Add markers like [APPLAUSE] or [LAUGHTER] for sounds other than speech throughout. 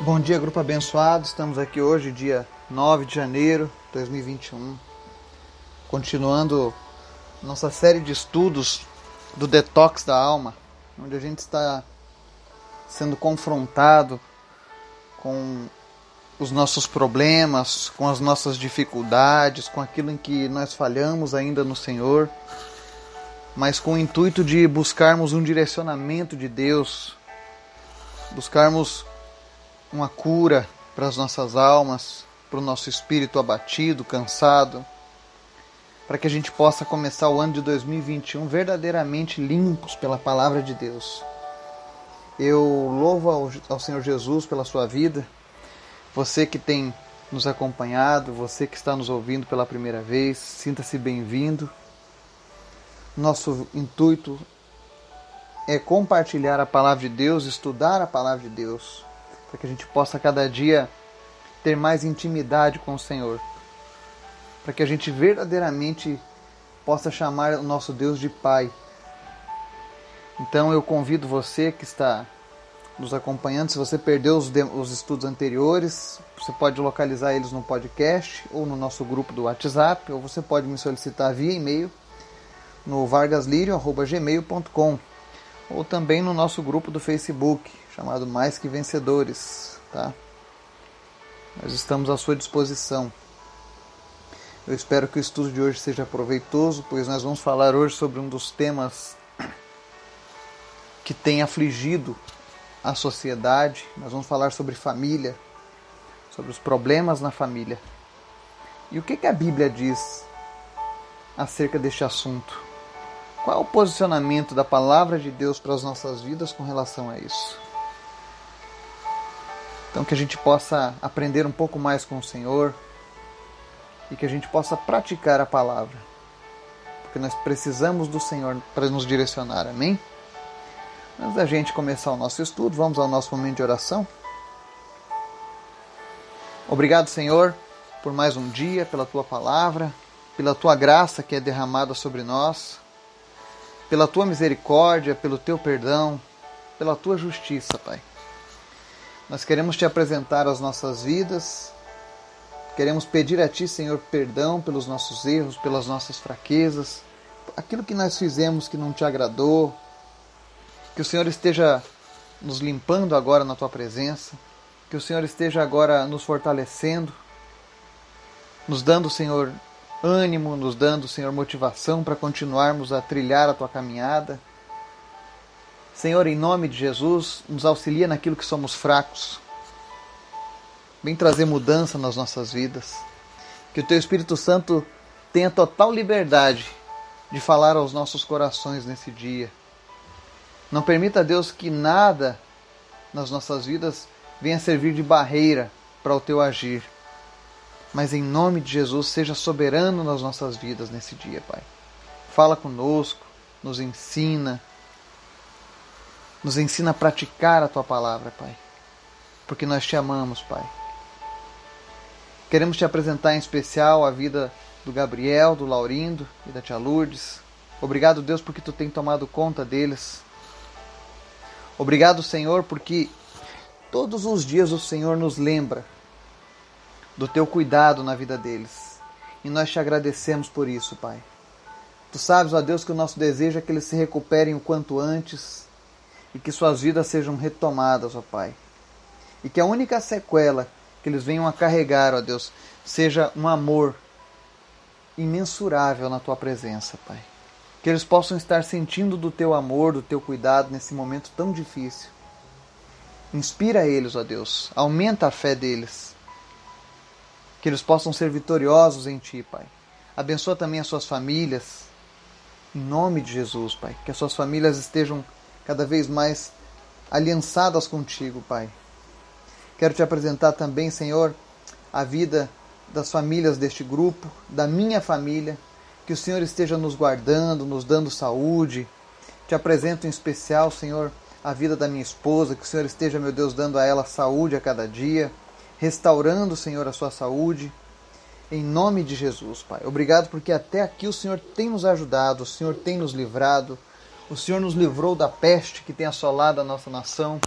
Bom dia, grupo abençoado. Estamos aqui hoje, dia 9 de janeiro de 2021, continuando nossa série de estudos do detox da alma, onde a gente está sendo confrontado com os nossos problemas, com as nossas dificuldades, com aquilo em que nós falhamos ainda no Senhor, mas com o intuito de buscarmos um direcionamento de Deus, buscarmos uma cura para as nossas almas, para o nosso espírito abatido, cansado, para que a gente possa começar o ano de 2021 verdadeiramente limpos pela palavra de Deus. Eu louvo ao, ao Senhor Jesus pela sua vida, você que tem nos acompanhado, você que está nos ouvindo pela primeira vez, sinta-se bem-vindo. Nosso intuito é compartilhar a palavra de Deus, estudar a palavra de Deus, para que a gente possa cada dia ter mais intimidade com o Senhor, para que a gente verdadeiramente possa chamar o nosso Deus de Pai. Então eu convido você que está nos acompanhando, se você perdeu os, os estudos anteriores, você pode localizar eles no podcast ou no nosso grupo do WhatsApp, ou você pode me solicitar via e-mail no vargaslirio.gmail.com ou também no nosso grupo do Facebook, chamado Mais Que Vencedores, tá? Nós estamos à sua disposição. Eu espero que o estudo de hoje seja proveitoso, pois nós vamos falar hoje sobre um dos temas que tem afligido a sociedade. Nós vamos falar sobre família, sobre os problemas na família. E o que, que a Bíblia diz acerca deste assunto? Qual é o posicionamento da palavra de Deus para as nossas vidas com relação a isso? Então, que a gente possa aprender um pouco mais com o Senhor e que a gente possa praticar a palavra, porque nós precisamos do Senhor para nos direcionar, amém? Antes da gente começar o nosso estudo, vamos ao nosso momento de oração. Obrigado, Senhor, por mais um dia, pela tua palavra, pela tua graça que é derramada sobre nós, pela tua misericórdia, pelo teu perdão, pela tua justiça, Pai. Nós queremos te apresentar as nossas vidas, queremos pedir a Ti, Senhor, perdão pelos nossos erros, pelas nossas fraquezas, aquilo que nós fizemos que não te agradou. Que o Senhor esteja nos limpando agora na Tua presença, que o Senhor esteja agora nos fortalecendo, nos dando, Senhor, ânimo, nos dando, Senhor, motivação para continuarmos a trilhar a Tua caminhada Senhor, em nome de Jesus, nos auxilia naquilo que somos fracos. Vem trazer mudança nas nossas vidas. Que o Teu Espírito Santo tenha total liberdade de falar aos nossos corações nesse dia. Não permita, Deus, que nada nas nossas vidas venha servir de barreira para o Teu agir. Mas em nome de Jesus, seja soberano nas nossas vidas nesse dia, Pai. Fala conosco, nos ensina nos ensina a praticar a tua palavra, Pai. Porque nós te amamos, Pai. Queremos te apresentar em especial a vida do Gabriel, do Laurindo e da tia Lourdes. Obrigado, Deus, porque tu tem tomado conta deles. Obrigado, Senhor, porque todos os dias o Senhor nos lembra do teu cuidado na vida deles. E nós te agradecemos por isso, Pai. Tu sabes, ó Deus, que o nosso desejo é que eles se recuperem o quanto antes e que suas vidas sejam retomadas, ó Pai. E que a única sequela que eles venham a carregar, ó Deus, seja um amor imensurável na tua presença, Pai. Que eles possam estar sentindo do teu amor, do teu cuidado nesse momento tão difícil. Inspira eles, ó Deus. Aumenta a fé deles. Que eles possam ser vitoriosos em ti, Pai. Abençoa também as suas famílias. Em nome de Jesus, Pai. Que as suas famílias estejam cada vez mais aliançadas contigo, Pai. Quero te apresentar também, Senhor, a vida das famílias deste grupo, da minha família, que o Senhor esteja nos guardando, nos dando saúde. Te apresento em especial, Senhor, a vida da minha esposa, que o Senhor esteja, meu Deus, dando a ela saúde a cada dia, restaurando, Senhor, a sua saúde. Em nome de Jesus, Pai. Obrigado porque até aqui o Senhor tem nos ajudado, o Senhor tem nos livrado, o Senhor nos livrou da peste que tem assolado a nossa nação.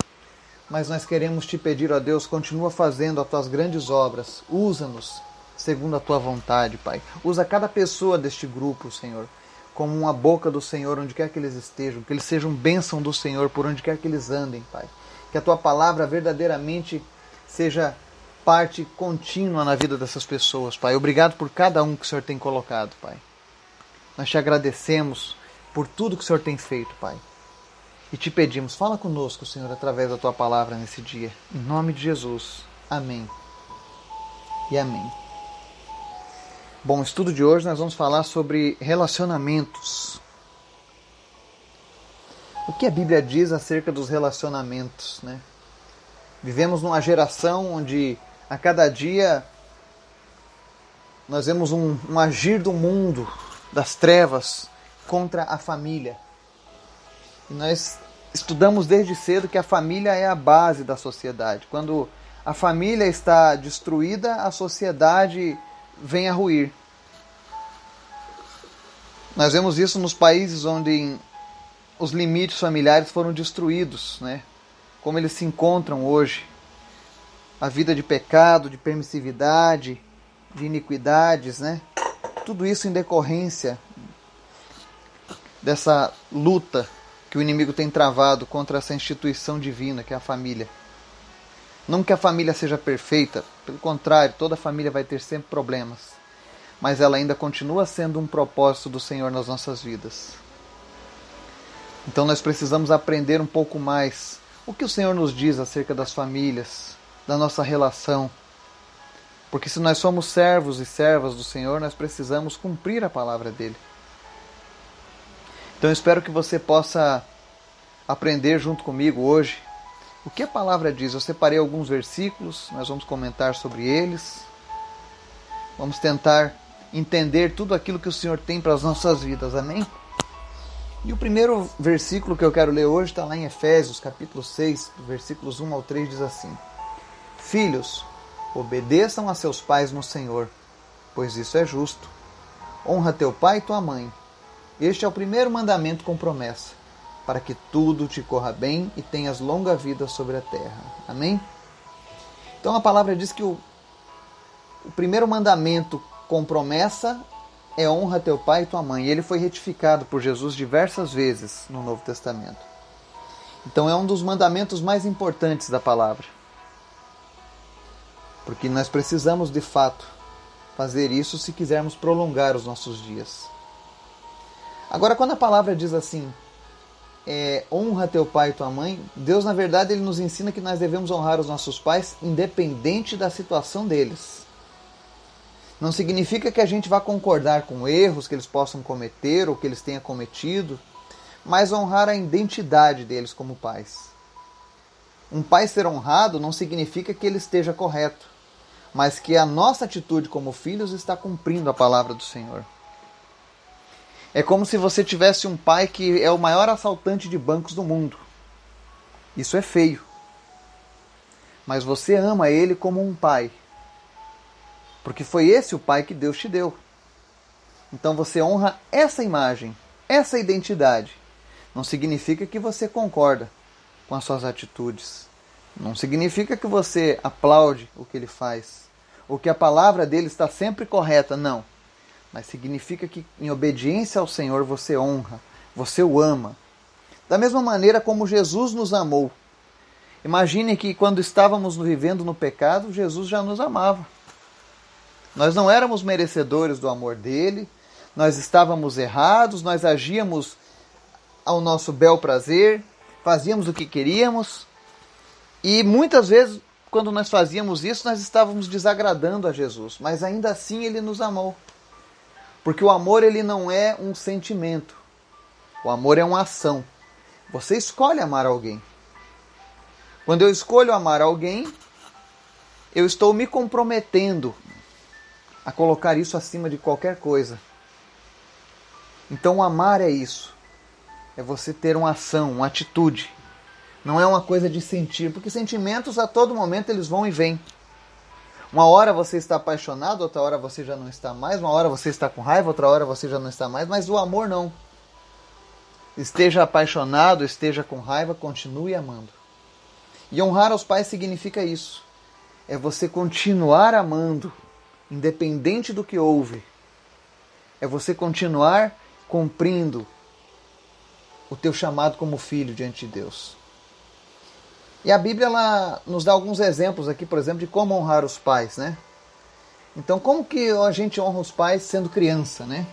mas nós queremos te pedir, ó Deus, continua fazendo as tuas grandes obras. Usa-nos segundo a tua vontade, Pai. Usa cada pessoa deste grupo, Senhor, como uma boca do Senhor onde quer que eles estejam, que eles sejam bênção do Senhor por onde quer que eles andem, Pai. Que a tua palavra verdadeiramente seja parte contínua na vida dessas pessoas, Pai. Obrigado por cada um que o Senhor tem colocado, Pai. Nós te agradecemos por tudo que o Senhor tem feito, Pai. E te pedimos, fala conosco, Senhor, através da tua palavra nesse dia. Em nome de Jesus. Amém. E amém. Bom, estudo de hoje nós vamos falar sobre relacionamentos. O que a Bíblia diz acerca dos relacionamentos, né? Vivemos numa geração onde a cada dia nós vemos um, um agir do mundo, das trevas, contra a família. E nós estudamos desde cedo que a família é a base da sociedade. Quando a família está destruída, a sociedade vem a ruir. Nós vemos isso nos países onde os limites familiares foram destruídos, né? Como eles se encontram hoje. A vida de pecado, de permissividade, de iniquidades, né? Tudo isso em decorrência dessa luta que o inimigo tem travado contra essa instituição divina que é a família. Não que a família seja perfeita, pelo contrário, toda família vai ter sempre problemas, mas ela ainda continua sendo um propósito do Senhor nas nossas vidas. Então nós precisamos aprender um pouco mais o que o Senhor nos diz acerca das famílias, da nossa relação. Porque se nós somos servos e servas do Senhor, nós precisamos cumprir a palavra dele. Então eu espero que você possa aprender junto comigo hoje o que a palavra diz. Eu separei alguns versículos, nós vamos comentar sobre eles. Vamos tentar entender tudo aquilo que o Senhor tem para as nossas vidas. Amém? E o primeiro versículo que eu quero ler hoje está lá em Efésios, capítulo 6, versículos 1 ao 3, diz assim: Filhos, obedeçam a seus pais no Senhor, pois isso é justo. Honra teu pai e tua mãe este é o primeiro mandamento com promessa, para que tudo te corra bem e tenhas longa vida sobre a terra. Amém? Então a palavra diz que o, o primeiro mandamento com promessa é honra teu pai e tua mãe. E ele foi retificado por Jesus diversas vezes no Novo Testamento. Então é um dos mandamentos mais importantes da palavra. Porque nós precisamos de fato fazer isso se quisermos prolongar os nossos dias. Agora, quando a palavra diz assim, é, honra teu pai e tua mãe, Deus, na verdade, ele nos ensina que nós devemos honrar os nossos pais independente da situação deles. Não significa que a gente vá concordar com erros que eles possam cometer ou que eles tenham cometido, mas honrar a identidade deles como pais. Um pai ser honrado não significa que ele esteja correto, mas que a nossa atitude como filhos está cumprindo a palavra do Senhor. É como se você tivesse um pai que é o maior assaltante de bancos do mundo. Isso é feio. Mas você ama ele como um pai. Porque foi esse o pai que Deus te deu. Então você honra essa imagem, essa identidade. Não significa que você concorda com as suas atitudes. Não significa que você aplaude o que ele faz. Ou que a palavra dele está sempre correta. Não mas significa que em obediência ao Senhor você honra, você o ama. Da mesma maneira como Jesus nos amou. Imagine que quando estávamos vivendo no pecado, Jesus já nos amava. Nós não éramos merecedores do amor dele, nós estávamos errados, nós agíamos ao nosso bel prazer, fazíamos o que queríamos, e muitas vezes, quando nós fazíamos isso, nós estávamos desagradando a Jesus, mas ainda assim ele nos amou. Porque o amor ele não é um sentimento. O amor é uma ação. Você escolhe amar alguém. Quando eu escolho amar alguém, eu estou me comprometendo a colocar isso acima de qualquer coisa. Então, amar é isso. É você ter uma ação, uma atitude. Não é uma coisa de sentir, porque sentimentos a todo momento eles vão e vêm. Uma hora você está apaixonado, outra hora você já não está mais, uma hora você está com raiva, outra hora você já não está mais, mas o amor não. Esteja apaixonado, esteja com raiva, continue amando. E honrar aos pais significa isso. É você continuar amando, independente do que houve. É você continuar cumprindo o teu chamado como filho diante de Deus. E a Bíblia ela nos dá alguns exemplos aqui, por exemplo, de como honrar os pais, né? Então, como que a gente honra os pais sendo criança, né?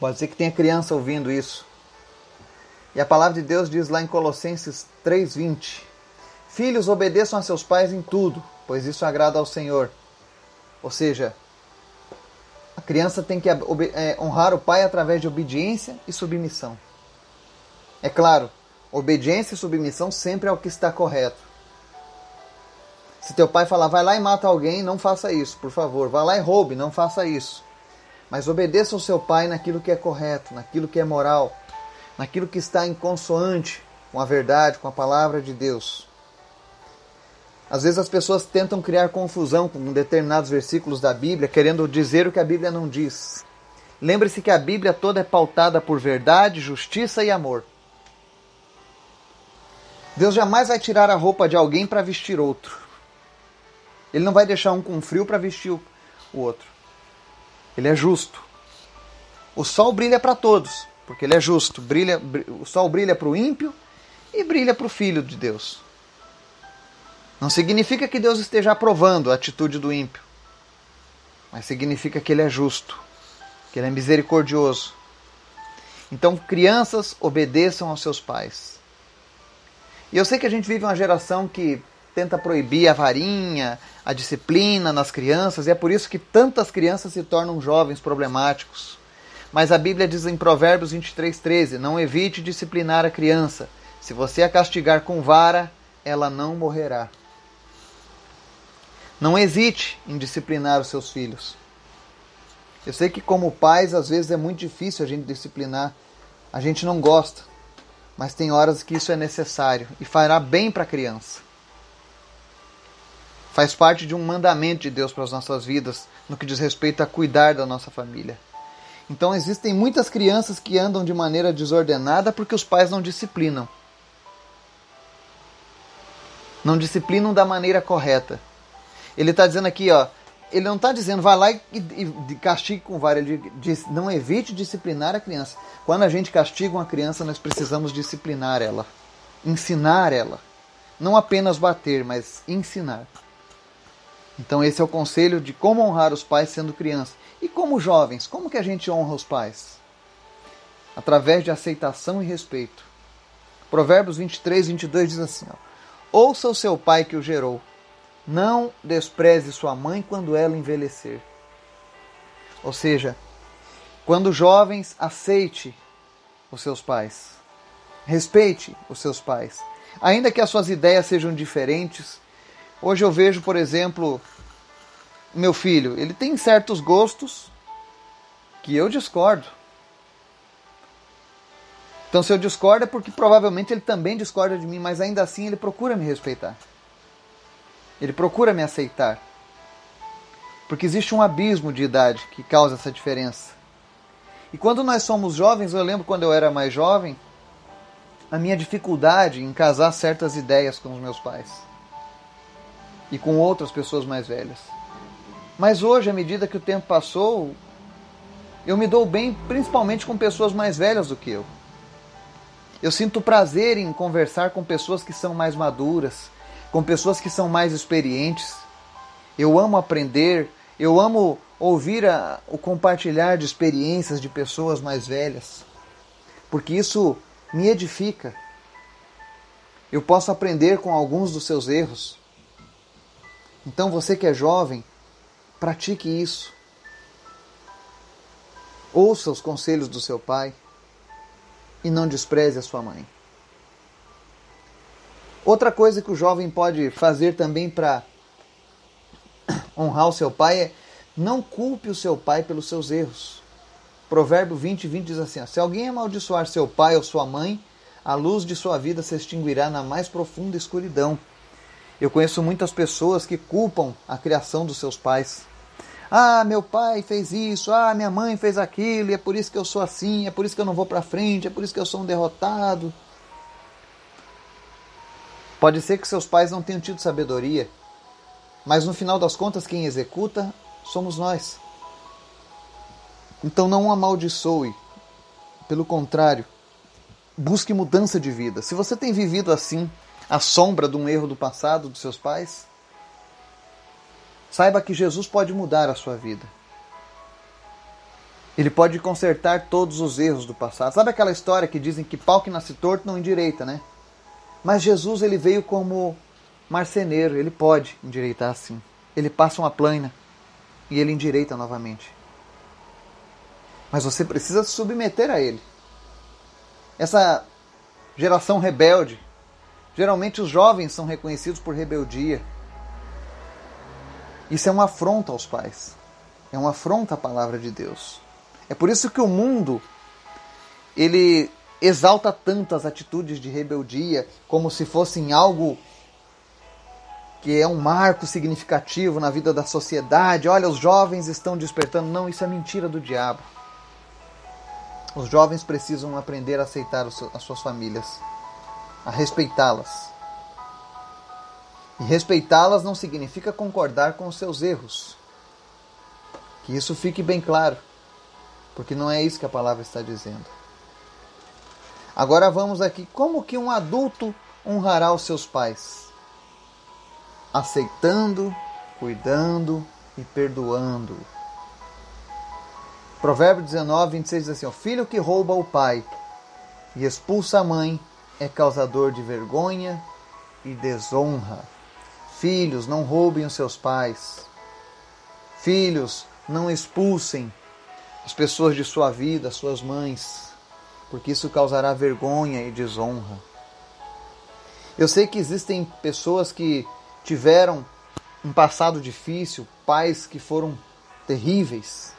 Pode ser que tenha criança ouvindo isso. E a palavra de Deus diz lá em Colossenses 3:20: Filhos, obedeçam a seus pais em tudo, pois isso agrada ao Senhor. Ou seja, a criança tem que é, honrar o pai através de obediência e submissão. É claro, obediência e submissão sempre é o que está correto. Se teu pai falar, vai lá e mata alguém, não faça isso, por favor. Vai lá e roube, não faça isso. Mas obedeça ao seu pai naquilo que é correto, naquilo que é moral, naquilo que está em consoante com a verdade, com a palavra de Deus. Às vezes as pessoas tentam criar confusão com determinados versículos da Bíblia, querendo dizer o que a Bíblia não diz. Lembre-se que a Bíblia toda é pautada por verdade, justiça e amor. Deus jamais vai tirar a roupa de alguém para vestir outro. Ele não vai deixar um com frio para vestir o outro. Ele é justo. O sol brilha para todos, porque ele é justo. Brilha, o sol brilha para o ímpio e brilha para o filho de Deus. Não significa que Deus esteja aprovando a atitude do ímpio, mas significa que ele é justo, que ele é misericordioso. Então, crianças, obedeçam aos seus pais. E eu sei que a gente vive uma geração que tenta proibir a varinha, a disciplina nas crianças, e é por isso que tantas crianças se tornam jovens problemáticos. Mas a Bíblia diz em Provérbios 23:13, não evite disciplinar a criança. Se você a castigar com vara, ela não morrerá. Não hesite em disciplinar os seus filhos. Eu sei que como pais às vezes é muito difícil a gente disciplinar. A gente não gosta mas tem horas que isso é necessário e fará bem para a criança. Faz parte de um mandamento de Deus para as nossas vidas no que diz respeito a cuidar da nossa família. Então existem muitas crianças que andam de maneira desordenada porque os pais não disciplinam. Não disciplinam da maneira correta. Ele está dizendo aqui, ó, ele não está dizendo vá lá e, e, castigue com vara. Ele diz não evite disciplinar a criança. Quando a gente castiga uma criança, nós precisamos disciplinar ela, ensinar ela. Não apenas bater, mas ensinar. Então esse é o conselho de como honrar os pais sendo criança. E como jovens, como que a gente honra os pais? Através de aceitação e respeito. Provérbios 23, 22 diz assim: ó, Ouça o seu pai que o gerou não despreze sua mãe quando ela envelhecer. Ou seja, quando jovens, aceite os seus pais. Respeite os seus pais. Ainda que as suas ideias sejam diferentes. Hoje eu vejo, por exemplo, meu filho, ele tem certos gostos que eu discordo. Então, se eu discordo é porque provavelmente ele também discorda de mim, mas ainda assim ele procura me respeitar. Ele procura me aceitar. Porque existe um abismo de idade que causa essa diferença. E quando nós somos jovens, eu lembro quando eu era mais jovem, a minha dificuldade em casar certas ideias com os meus pais e com outras pessoas mais velhas. Mas hoje, à medida que o tempo passou, eu me dou bem principalmente com pessoas mais velhas do que eu. Eu sinto prazer em conversar com pessoas que são mais maduras, com pessoas que são mais experientes. Eu amo aprender, eu amo ouvir a, o compartilhar de experiências de pessoas mais velhas, porque isso me edifica. Eu posso aprender com alguns dos seus erros. Então você que é jovem, pratique isso. Ouça os conselhos do seu pai e não despreze a sua mãe. Outra coisa que o jovem pode fazer também para honrar o seu pai é não culpe o seu pai pelos seus erros. Provérbio 20, 20 diz assim: Se alguém amaldiçoar seu pai ou sua mãe, a luz de sua vida se extinguirá na mais profunda escuridão. Eu conheço muitas pessoas que culpam a criação dos seus pais. Ah, meu pai fez isso, ah, minha mãe fez aquilo, e é por isso que eu sou assim, é por isso que eu não vou para frente, é por isso que eu sou um derrotado. Pode ser que seus pais não tenham tido sabedoria, mas no final das contas, quem executa somos nós. Então não amaldiçoe, pelo contrário, busque mudança de vida. Se você tem vivido assim, à sombra de um erro do passado dos seus pais, saiba que Jesus pode mudar a sua vida. Ele pode consertar todos os erros do passado. Sabe aquela história que dizem que pau que nasce torto não endireita, né? Mas Jesus ele veio como marceneiro, ele pode endireitar assim. Ele passa uma plana e ele endireita novamente. Mas você precisa se submeter a ele. Essa geração rebelde, geralmente os jovens são reconhecidos por rebeldia. Isso é uma afronta aos pais. É uma afronta à palavra de Deus. É por isso que o mundo ele exalta tanto as atitudes de rebeldia como se fossem algo que é um marco significativo na vida da sociedade. Olha, os jovens estão despertando. Não, isso é mentira do diabo. Os jovens precisam aprender a aceitar as suas famílias, a respeitá-las. E respeitá-las não significa concordar com os seus erros. Que isso fique bem claro, porque não é isso que a palavra está dizendo. Agora vamos aqui, como que um adulto honrará os seus pais? aceitando, cuidando e perdoando. Provérbio 19, 26 diz assim: O filho que rouba o pai e expulsa a mãe é causador de vergonha e desonra. Filhos, não roubem os seus pais. Filhos, não expulsem as pessoas de sua vida, suas mães, porque isso causará vergonha e desonra. Eu sei que existem pessoas que tiveram um passado difícil, pais que foram terríveis.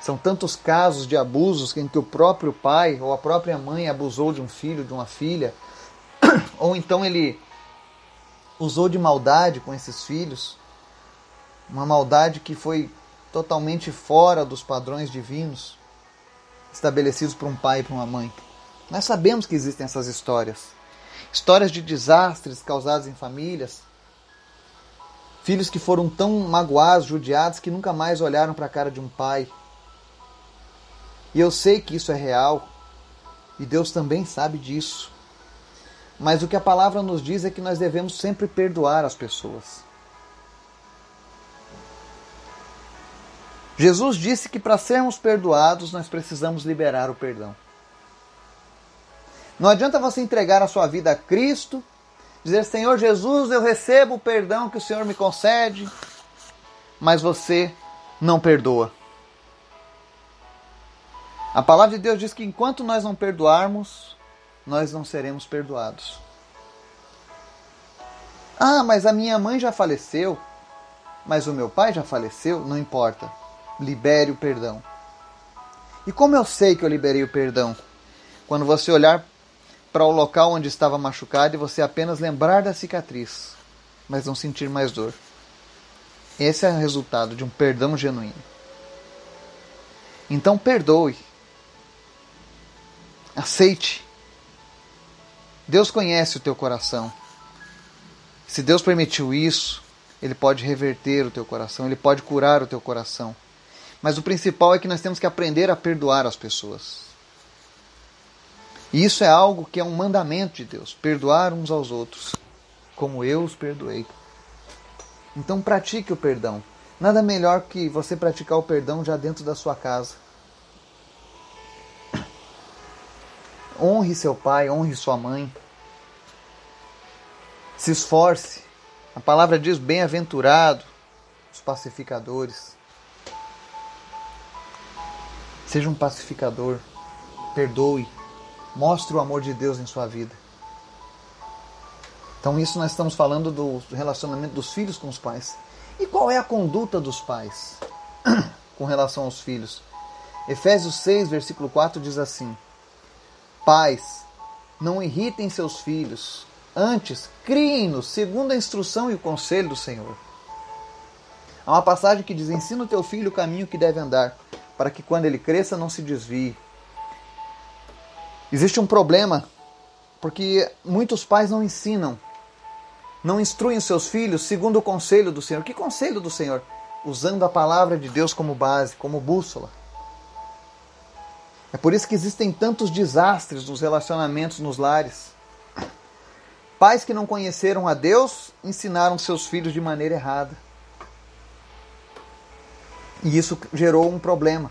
São tantos casos de abusos em que o próprio pai ou a própria mãe abusou de um filho, de uma filha, [COUGHS] ou então ele usou de maldade com esses filhos, uma maldade que foi totalmente fora dos padrões divinos estabelecidos por um pai e por uma mãe. Nós sabemos que existem essas histórias histórias de desastres causados em famílias, filhos que foram tão magoados, judiados, que nunca mais olharam para a cara de um pai. E eu sei que isso é real, e Deus também sabe disso. Mas o que a palavra nos diz é que nós devemos sempre perdoar as pessoas. Jesus disse que para sermos perdoados nós precisamos liberar o perdão. Não adianta você entregar a sua vida a Cristo, dizer: Senhor Jesus, eu recebo o perdão que o Senhor me concede, mas você não perdoa. A palavra de Deus diz que enquanto nós não perdoarmos, nós não seremos perdoados. Ah, mas a minha mãe já faleceu, mas o meu pai já faleceu, não importa. Libere o perdão. E como eu sei que eu liberei o perdão? Quando você olhar para o local onde estava machucado e você apenas lembrar da cicatriz, mas não sentir mais dor. Esse é o resultado de um perdão genuíno. Então perdoe. Aceite. Deus conhece o teu coração. Se Deus permitiu isso, Ele pode reverter o teu coração, Ele pode curar o teu coração. Mas o principal é que nós temos que aprender a perdoar as pessoas. E isso é algo que é um mandamento de Deus: perdoar uns aos outros, como eu os perdoei. Então pratique o perdão. Nada melhor que você praticar o perdão já dentro da sua casa. Honre seu pai, honre sua mãe. Se esforce. A palavra diz: bem-aventurado os pacificadores. Seja um pacificador. Perdoe. Mostre o amor de Deus em sua vida. Então, isso nós estamos falando do relacionamento dos filhos com os pais. E qual é a conduta dos pais [CLEARS THROAT] com relação aos filhos? Efésios 6, versículo 4 diz assim: Pais, não irritem seus filhos, antes criem-nos segundo a instrução e o conselho do Senhor. Há uma passagem que diz: Ensina o teu filho o caminho que deve andar, para que quando ele cresça não se desvie. Existe um problema Porque muitos pais não ensinam, não instruem seus filhos segundo o conselho do Senhor. Que conselho do Senhor? Usando a palavra de Deus como base, como bússola. É por isso que existem tantos desastres nos relacionamentos nos lares. Pais que não conheceram a Deus ensinaram seus filhos de maneira errada. E isso gerou um problema.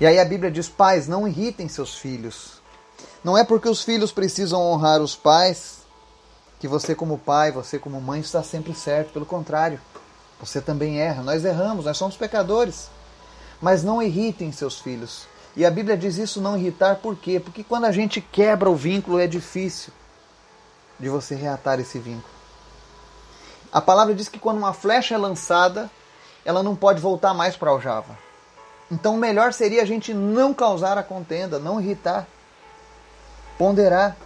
E aí a Bíblia diz: pais, não irritem seus filhos. Não é porque os filhos precisam honrar os pais que você, como pai, você, como mãe, está sempre certo. Pelo contrário, você também erra. Nós erramos, nós somos pecadores. Mas não irritem seus filhos. E a Bíblia diz isso não irritar, por quê? Porque quando a gente quebra o vínculo é difícil de você reatar esse vínculo. A palavra diz que quando uma flecha é lançada, ela não pode voltar mais para a aljava. Então o melhor seria a gente não causar a contenda, não irritar, ponderar.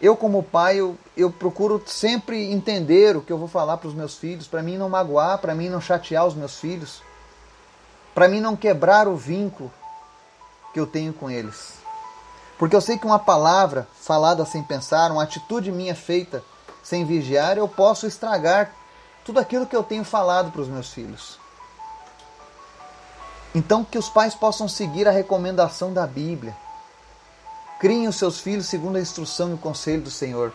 Eu como pai, eu, eu procuro sempre entender o que eu vou falar para os meus filhos, para mim não magoar, para mim não chatear os meus filhos para mim não quebrar o vínculo que eu tenho com eles. Porque eu sei que uma palavra falada sem pensar, uma atitude minha feita sem vigiar, eu posso estragar tudo aquilo que eu tenho falado para os meus filhos. Então, que os pais possam seguir a recomendação da Bíblia. Criem os seus filhos segundo a instrução e o conselho do Senhor.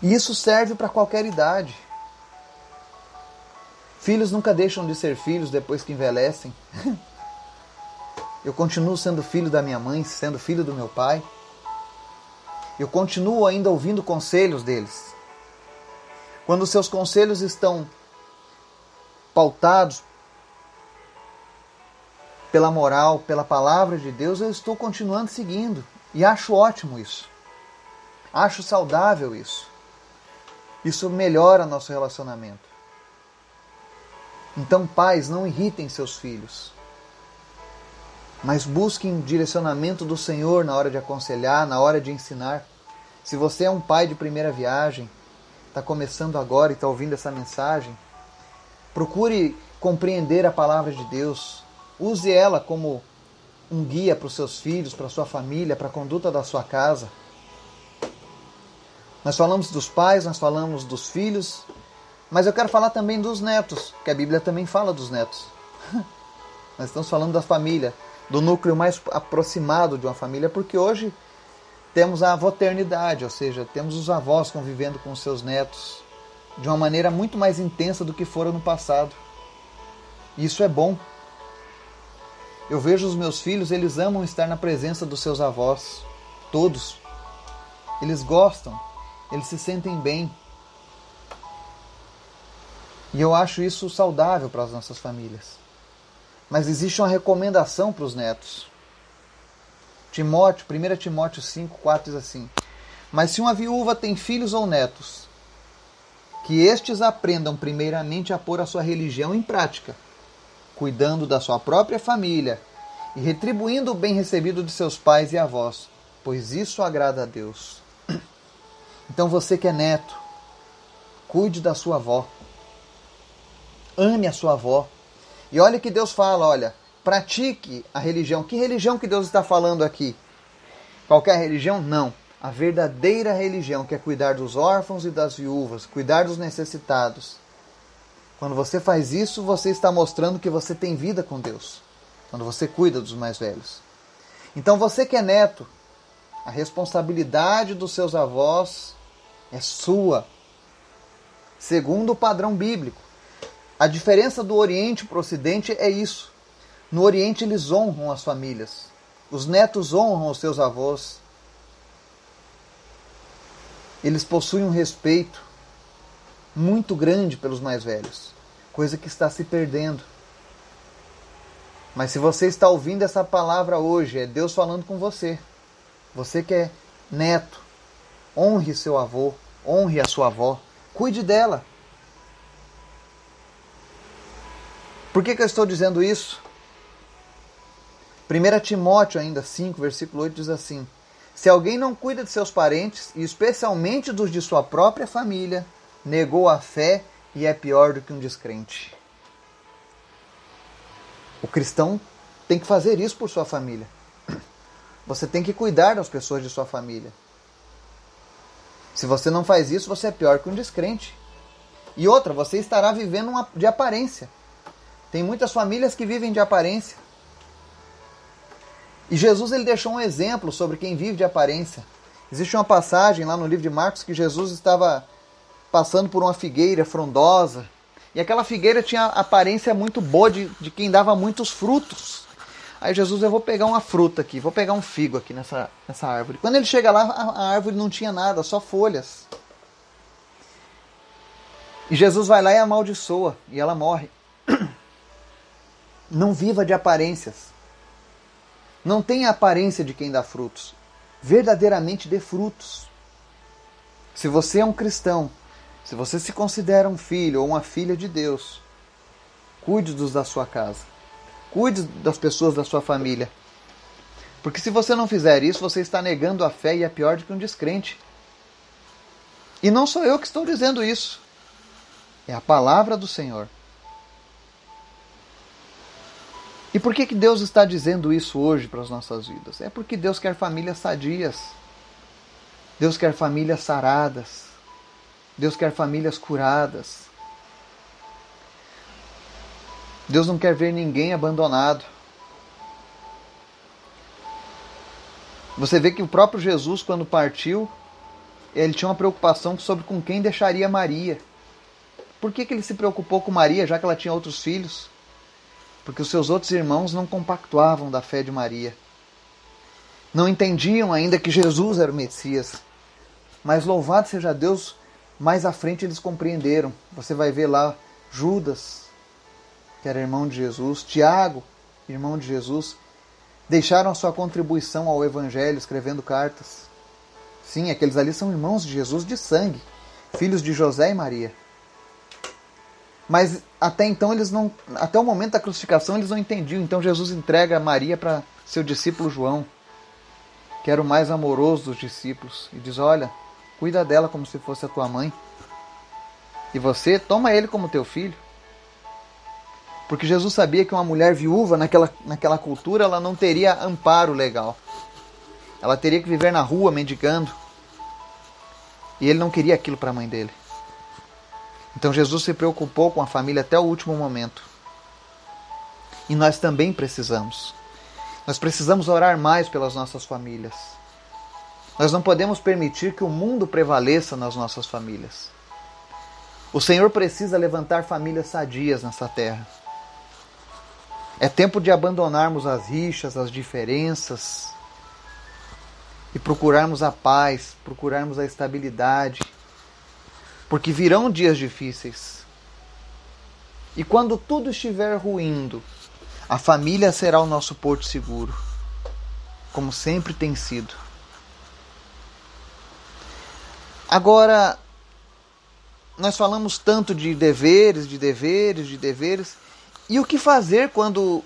E isso serve para qualquer idade. Filhos nunca deixam de ser filhos depois que envelhecem. [LAUGHS] Eu continuo sendo filho da minha mãe, sendo filho do meu pai. Eu continuo ainda ouvindo conselhos deles. Quando seus conselhos estão pautados pela moral, pela palavra de Deus, eu estou continuando seguindo. E acho ótimo isso. Acho saudável isso. Isso melhora nosso relacionamento. Então, pais, não irritem seus filhos, mas busquem direcionamento do Senhor na hora de aconselhar, na hora de ensinar. Se você é um pai de primeira viagem, está começando agora e está ouvindo essa mensagem, procure compreender a palavra de Deus. Use ela como um guia para os seus filhos, para a sua família, para a conduta da sua casa. Nós falamos dos pais, nós falamos dos filhos, mas eu quero falar também dos netos, que a Bíblia também fala dos netos. [LAUGHS] Nós estamos falando da família, do núcleo mais aproximado de uma família, porque hoje temos a avoternidade, ou seja, temos os avós convivendo com seus netos de uma maneira muito mais intensa do que fora no passado. Isso é bom. Eu vejo os meus filhos, eles amam estar na presença dos seus avós, todos. Eles gostam, eles se sentem bem. E eu acho isso saudável para as nossas famílias. Mas existe uma recomendação para os netos. Timóteo, 1 Timóteo 5, 4 diz assim: Mas se uma viúva tem filhos ou netos, que estes aprendam primeiramente a pôr a sua religião em prática, cuidando da sua própria família e retribuindo o bem recebido de seus pais e avós, pois isso agrada a Deus. [CLEARS THROAT] Então você que é neto, cuide da sua avó. Ame a sua avó. E olha que Deus fala, olha, pratique a religião. Que religião que Deus está falando aqui? Qualquer religião? Não. A verdadeira religião, que é cuidar dos órfãos e das viúvas, cuidar dos necessitados. Quando você faz isso, você está mostrando que você tem vida com Deus. Quando você cuida dos mais velhos. Então você que é neto, a responsabilidade dos seus avós é sua, segundo o padrão bíblico. A diferença do Oriente para o Ocidente é isso. No Oriente eles honram as famílias. Os netos honram os seus avós. Eles possuem um respeito muito grande pelos mais velhos, coisa que está se perdendo. Mas se você está ouvindo essa palavra hoje, é Deus falando com você. Você que é neto, honre seu avô, honre a sua avó, cuide dela. Por que, que eu estou dizendo isso? 1 Timóteo ainda 5, versículo 8 diz assim: Se alguém não cuida de seus parentes, e especialmente dos de sua própria família, negou a fé e é pior do que um descrente. O cristão tem que fazer isso por sua família. [CLEARS THROAT] Você tem que cuidar das pessoas de sua família. Se você não faz isso, você é pior que um descrente. E outra, você estará vivendo de aparência. Tem muitas famílias que vivem de aparência. E Jesus ele deixou um exemplo sobre quem vive de aparência. Existe uma passagem lá no livro de Marcos que Jesus estava passando por uma figueira frondosa. E aquela figueira tinha aparência muito boa de, de quem dava muitos frutos. Aí Jesus, eu vou pegar uma fruta aqui, vou pegar um figo aqui nessa, nessa árvore. Quando ele chega lá, a, a árvore não tinha nada, só folhas. E Jesus vai lá e amaldiçoa, e ela morre. [CLEARS THROAT] Não viva de aparências. Não tenha aparência de quem dá frutos. Verdadeiramente dê frutos. Se você é um cristão, se você se considera um filho ou uma filha de Deus, cuide dos da sua casa. Cuide das pessoas da sua família. Porque se você não fizer isso, você está negando a fé e é pior do que um descrente. E não sou eu que estou dizendo isso. É a palavra do Senhor. E por que, que Deus está dizendo isso hoje para as nossas vidas? É porque Deus quer famílias sadias. Deus quer famílias saradas. Deus quer famílias curadas. Deus não quer ver ninguém abandonado. Você vê que o próprio Jesus, quando partiu, ele tinha uma preocupação sobre com quem deixaria Maria. Por que, que ele se preocupou com Maria, já que ela tinha outros filhos? Porque os seus outros irmãos não compactuavam da fé de Maria. Não entendiam ainda que Jesus era o Messias. Mas louvado seja Deus, mais à frente eles compreenderam. Você vai ver lá Judas, que era irmão de Jesus, Tiago, irmão de Jesus, deixaram a sua contribuição ao Evangelho escrevendo cartas. Sim, aqueles ali são irmãos de Jesus de sangue, filhos de José e Maria. Mas até então eles não, até o momento da crucificação eles não entendiam. Então Jesus entrega Maria para seu discípulo João, que era o mais amoroso dos discípulos, e diz: "Olha, cuida dela como se fosse a tua mãe. E você toma ele como teu filho. Porque Jesus sabia que uma mulher viúva naquela, naquela cultura ela não teria amparo legal. Ela teria que viver na rua mendigando. E ele não queria aquilo para a mãe dele. Então Jesus se preocupou com a família até o último momento. E nós também precisamos. Nós precisamos orar mais pelas nossas famílias. Nós não podemos permitir que o mundo prevaleça nas nossas famílias. O Senhor precisa levantar famílias sadias nessa terra. É tempo de abandonarmos as rixas, as diferenças e procurarmos a paz, procurarmos a estabilidade, porque virão dias difíceis. E quando tudo estiver ruindo, a família será o nosso porto seguro, como sempre tem sido. Agora, nós falamos tanto de deveres, de deveres, de deveres, e o que fazer quando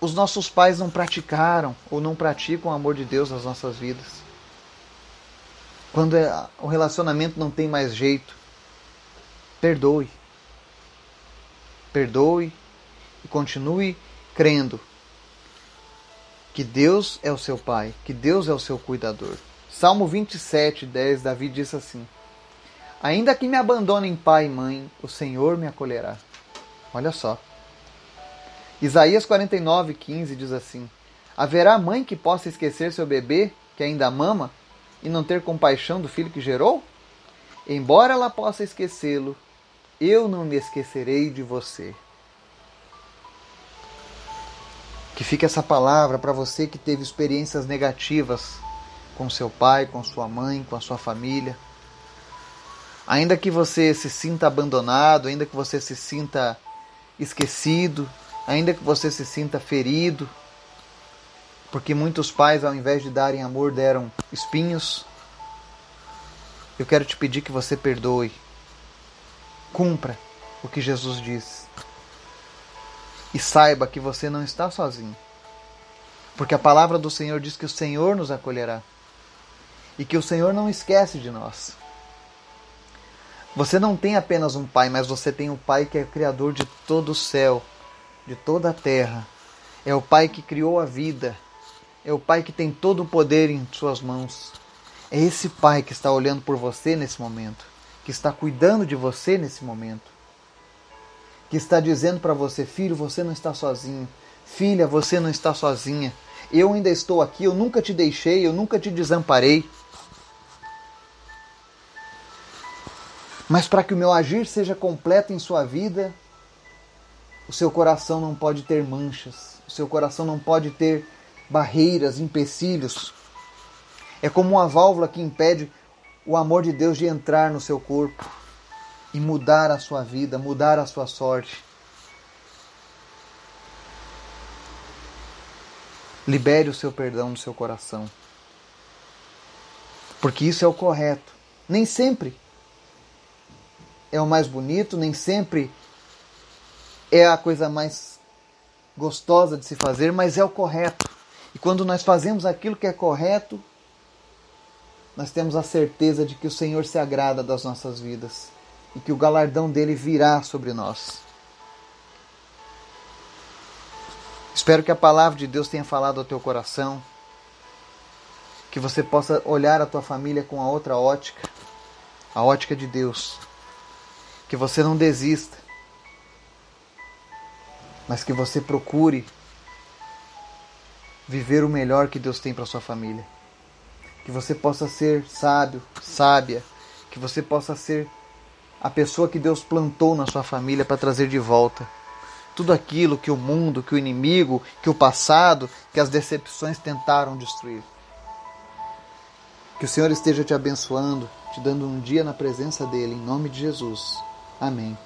os nossos pais não praticaram ou não praticam o amor de Deus nas nossas vidas? Quando é, o relacionamento não tem mais jeito, perdoe. Perdoe e continue crendo que Deus é o seu Pai, que Deus é o seu cuidador. Salmo 27, 10, Davi diz assim: Ainda que me abandonem pai e mãe, o Senhor me acolherá. Olha só. Isaías 49, 15 diz assim: Haverá mãe que possa esquecer seu bebê, que ainda mama, e não ter compaixão do filho que gerou? Embora ela possa esquecê-lo, eu não me esquecerei de você. Que fique essa palavra para você que teve experiências negativas com seu pai, com sua mãe, com a sua família. Ainda que você se sinta abandonado, ainda que você se sinta esquecido, ainda que você se sinta ferido, porque muitos pais, ao invés de darem amor, deram espinhos. Eu quero te pedir que você perdoe. Cumpra o que Jesus diz. E saiba que você não está sozinho. Porque a palavra do Senhor diz que o Senhor nos acolherá. E que o Senhor não esquece de nós. Você não tem apenas um pai, mas você tem um pai que é criador de todo o céu de toda a terra. É o Pai que criou a vida. é o Pai que tem todo o poder em suas mãos. É esse Pai que está olhando por você nesse momento, que está cuidando de você nesse momento, que está dizendo para você, filho, você não está sozinho, filha, você não está sozinha. Eu ainda estou aqui, eu nunca te deixei, eu nunca te desamparei. Mas para que o meu agir seja completo em sua vida, o seu coração não pode ter manchas, o seu coração não pode ter barreiras, empecilhos. É como uma válvula que impede o amor de Deus de entrar no seu corpo e mudar a sua vida, mudar a sua sorte. Libere o seu perdão no seu coração. Porque isso é o correto. Nem sempre é o mais bonito, nem sempre é a coisa mais gostosa de se fazer, mas é o correto. E quando nós fazemos aquilo que é correto, nós temos a certeza de que o Senhor se agrada das nossas vidas e que o galardão dele virá sobre nós. Espero que a palavra de Deus tenha falado ao teu coração, que você possa olhar a tua família com a outra ótica, a ótica de Deus. Que você não desista, mas que você procure viver o melhor que Deus tem para sua família. Que você possa ser sábio, sábia, que você possa ser a pessoa que Deus plantou na sua família para trazer de volta tudo aquilo que o mundo, que o inimigo, que o passado, que as decepções tentaram destruir. Que o Senhor esteja te abençoando, te dando um dia na presença dele, em nome de Jesus. Amém.